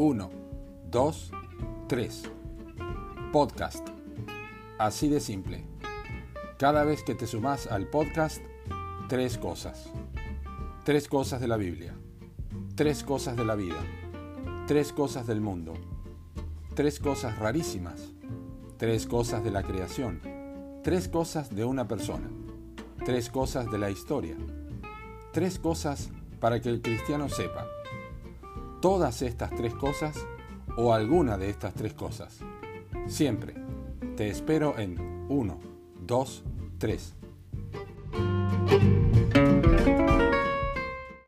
1, 2, 3. Podcast. Así de simple. Cada vez que te sumas al podcast, tres cosas. Tres cosas de la Biblia. Tres cosas de la vida. Tres cosas del mundo. Tres cosas rarísimas. Tres cosas de la creación. Tres cosas de una persona. Tres cosas de la historia. Tres cosas para que el cristiano sepa todas estas tres cosas o alguna de estas tres cosas. Siempre. Te espero en 1, 2, 3.